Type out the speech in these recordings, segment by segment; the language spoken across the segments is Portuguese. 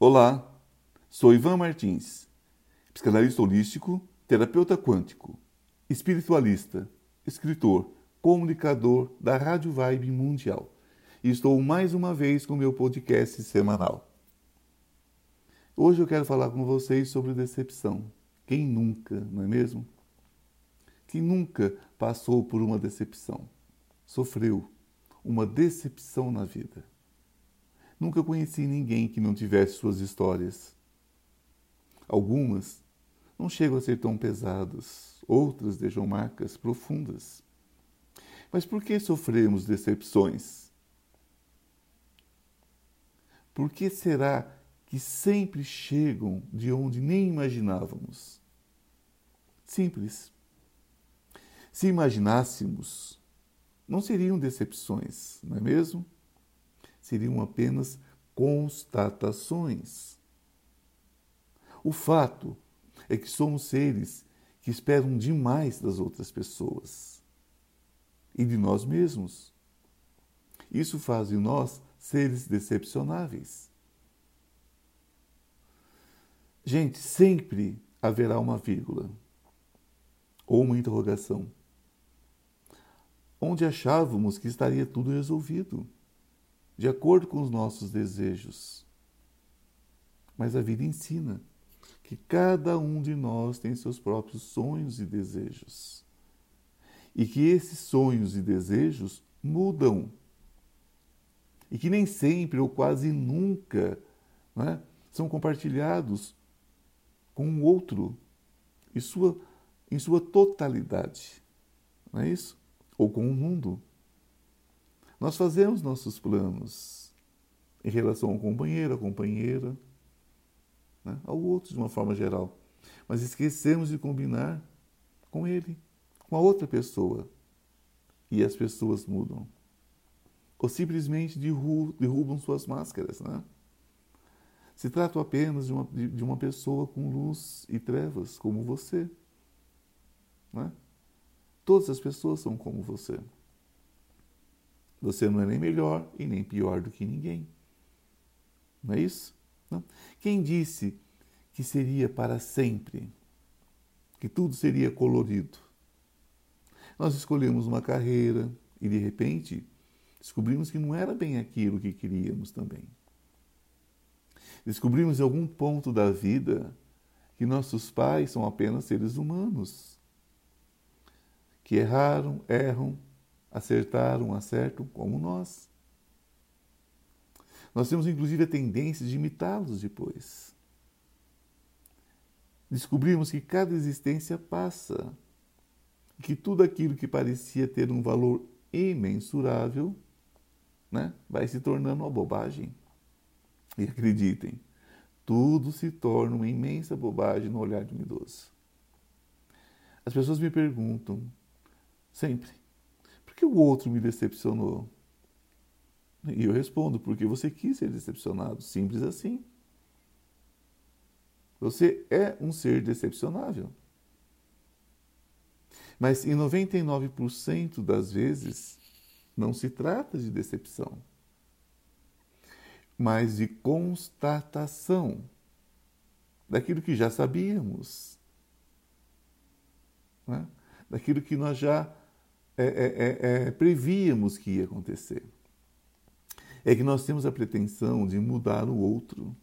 Olá, sou Ivan Martins, psicanalista holístico, terapeuta quântico, espiritualista, escritor, comunicador da Rádio Vibe Mundial. E estou mais uma vez com meu podcast semanal. Hoje eu quero falar com vocês sobre decepção. Quem nunca, não é mesmo? Quem nunca passou por uma decepção, sofreu uma decepção na vida. Nunca conheci ninguém que não tivesse suas histórias. Algumas não chegam a ser tão pesadas, outras deixam marcas profundas. Mas por que sofremos decepções? Por que será que sempre chegam de onde nem imaginávamos? Simples. Se imaginássemos, não seriam decepções, não é mesmo? Seriam apenas constatações. O fato é que somos seres que esperam demais das outras pessoas e de nós mesmos. Isso faz de nós seres decepcionáveis. Gente, sempre haverá uma vírgula ou uma interrogação, onde achávamos que estaria tudo resolvido de acordo com os nossos desejos. Mas a vida ensina que cada um de nós tem seus próprios sonhos e desejos. E que esses sonhos e desejos mudam. E que nem sempre ou quase nunca é, são compartilhados com o outro em sua, em sua totalidade. Não é isso? Ou com o mundo. Nós fazemos nossos planos em relação ao companheiro, à companheira, né, ao outro de uma forma geral, mas esquecemos de combinar com ele, com a outra pessoa. E as pessoas mudam. Ou simplesmente derrubam suas máscaras. Né? Se trata apenas de uma, de uma pessoa com luz e trevas, como você. Né? Todas as pessoas são como você. Você não é nem melhor e nem pior do que ninguém. Não é isso? Não. Quem disse que seria para sempre? Que tudo seria colorido? Nós escolhemos uma carreira e, de repente, descobrimos que não era bem aquilo que queríamos também. Descobrimos em algum ponto da vida que nossos pais são apenas seres humanos, que erraram, erram, acertaram, acertam como nós. Nós temos inclusive a tendência de imitá-los depois. Descobrimos que cada existência passa e que tudo aquilo que parecia ter um valor imensurável né, vai se tornando uma bobagem. E acreditem, tudo se torna uma imensa bobagem no olhar de um idoso. As pessoas me perguntam sempre: o outro me decepcionou? E eu respondo, porque você quis ser decepcionado. Simples assim. Você é um ser decepcionável. Mas em 99% das vezes, não se trata de decepção, mas de constatação daquilo que já sabíamos, né? daquilo que nós já é, é, é, é, prevíamos que ia acontecer. É que nós temos a pretensão de mudar o outro,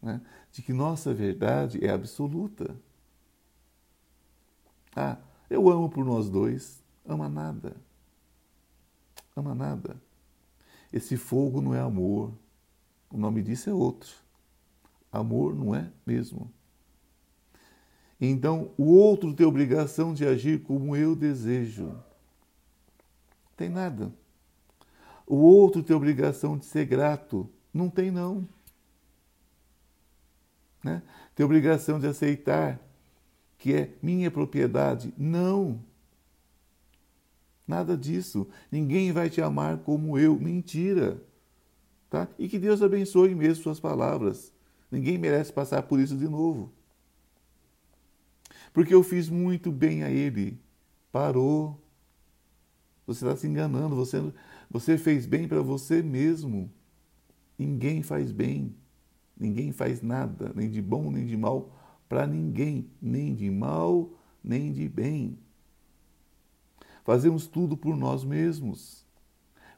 né? de que nossa verdade é absoluta. Ah, eu amo por nós dois, ama nada. Ama nada. Esse fogo não é amor. O nome disso é outro. Amor não é mesmo. Então o outro tem obrigação de agir como eu desejo. Tem nada. O outro tem obrigação de ser grato. Não tem, não. Né? Tem obrigação de aceitar que é minha propriedade. Não. Nada disso. Ninguém vai te amar como eu. Mentira. Tá? E que Deus abençoe mesmo suas palavras. Ninguém merece passar por isso de novo porque eu fiz muito bem a ele. Parou. Você está se enganando, você, você fez bem para você mesmo. Ninguém faz bem. Ninguém faz nada, nem de bom nem de mal, para ninguém, nem de mal nem de bem. Fazemos tudo por nós mesmos.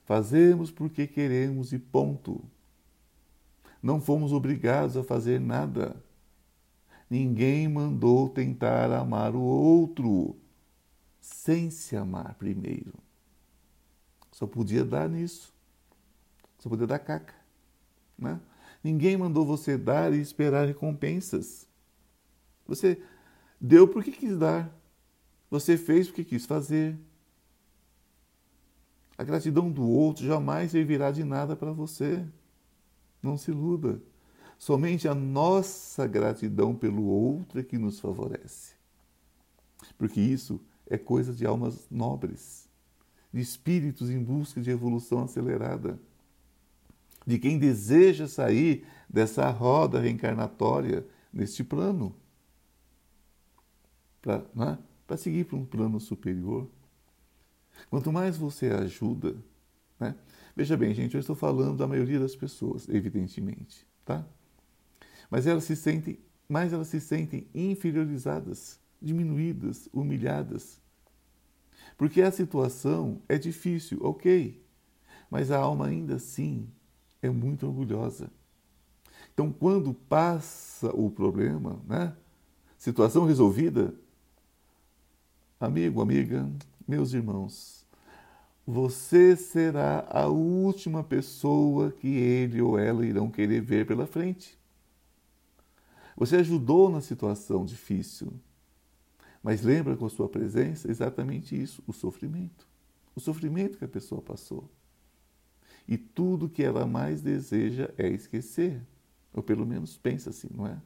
Fazemos porque queremos e ponto. Não fomos obrigados a fazer nada. Ninguém mandou tentar amar o outro sem se amar primeiro. Só podia dar nisso. Só podia dar caca. Né? Ninguém mandou você dar e esperar recompensas. Você deu porque quis dar. Você fez porque quis fazer. A gratidão do outro jamais servirá de nada para você. Não se iluda. Somente a nossa gratidão pelo outro é que nos favorece. Porque isso é coisa de almas nobres, de espíritos em busca de evolução acelerada, de quem deseja sair dessa roda reencarnatória neste plano, para né, seguir para um plano superior. Quanto mais você ajuda, né? veja bem, gente, eu estou falando da maioria das pessoas, evidentemente, tá? Mas elas se sentem, mais elas se sentem inferiorizadas, diminuídas, humilhadas. Porque a situação é difícil, ok, mas a alma ainda assim é muito orgulhosa. Então, quando passa o problema, né? Situação resolvida, amigo, amiga, meus irmãos, você será a última pessoa que ele ou ela irão querer ver pela frente. Você ajudou na situação difícil, mas lembra com a sua presença exatamente isso, o sofrimento. O sofrimento que a pessoa passou. E tudo que ela mais deseja é esquecer, ou pelo menos pensa assim, não é?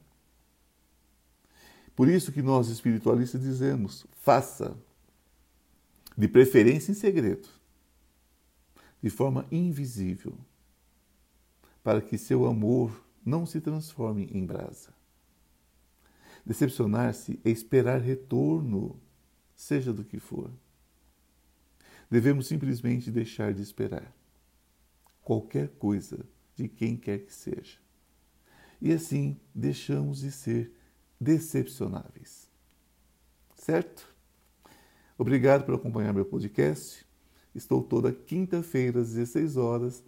Por isso que nós espiritualistas dizemos: faça, de preferência em segredo, de forma invisível, para que seu amor não se transforme em brasa. Decepcionar-se é esperar retorno, seja do que for. Devemos simplesmente deixar de esperar qualquer coisa de quem quer que seja. E assim deixamos de ser decepcionáveis. Certo? Obrigado por acompanhar meu podcast. Estou toda quinta-feira às 16 horas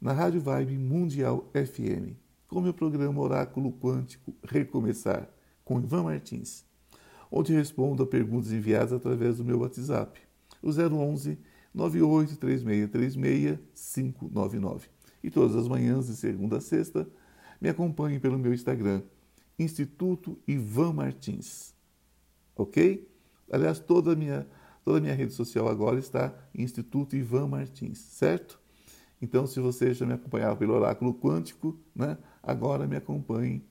na Rádio Vibe Mundial FM, com meu programa Oráculo Quântico Recomeçar, com Ivan Martins, onde respondo a perguntas enviadas através do meu WhatsApp, o 011 983636 599. E todas as manhãs, de segunda a sexta, me acompanhe pelo meu Instagram, Instituto Ivan Martins. Ok? Aliás, toda a minha, toda a minha rede social agora está Instituto Ivan Martins, certo? Então, se você já me acompanhava pelo Oráculo Quântico, né, agora me acompanhe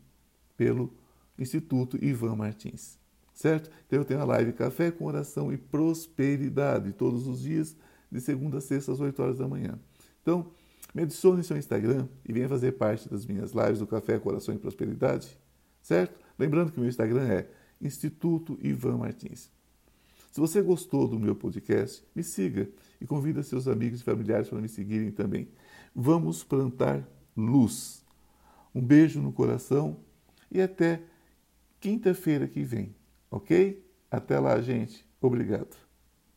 pelo Instituto Ivan Martins, certo? Então, eu tenho a live Café com Oração e Prosperidade todos os dias, de segunda a sexta, às 8 horas da manhã. Então, me adicione no seu Instagram e venha fazer parte das minhas lives do Café com Oração e Prosperidade, certo? Lembrando que o meu Instagram é Instituto Ivan Martins. Se você gostou do meu podcast, me siga e convida seus amigos e familiares para me seguirem também. Vamos plantar luz. Um beijo no coração e até quinta-feira que vem, ok? Até lá, gente. Obrigado.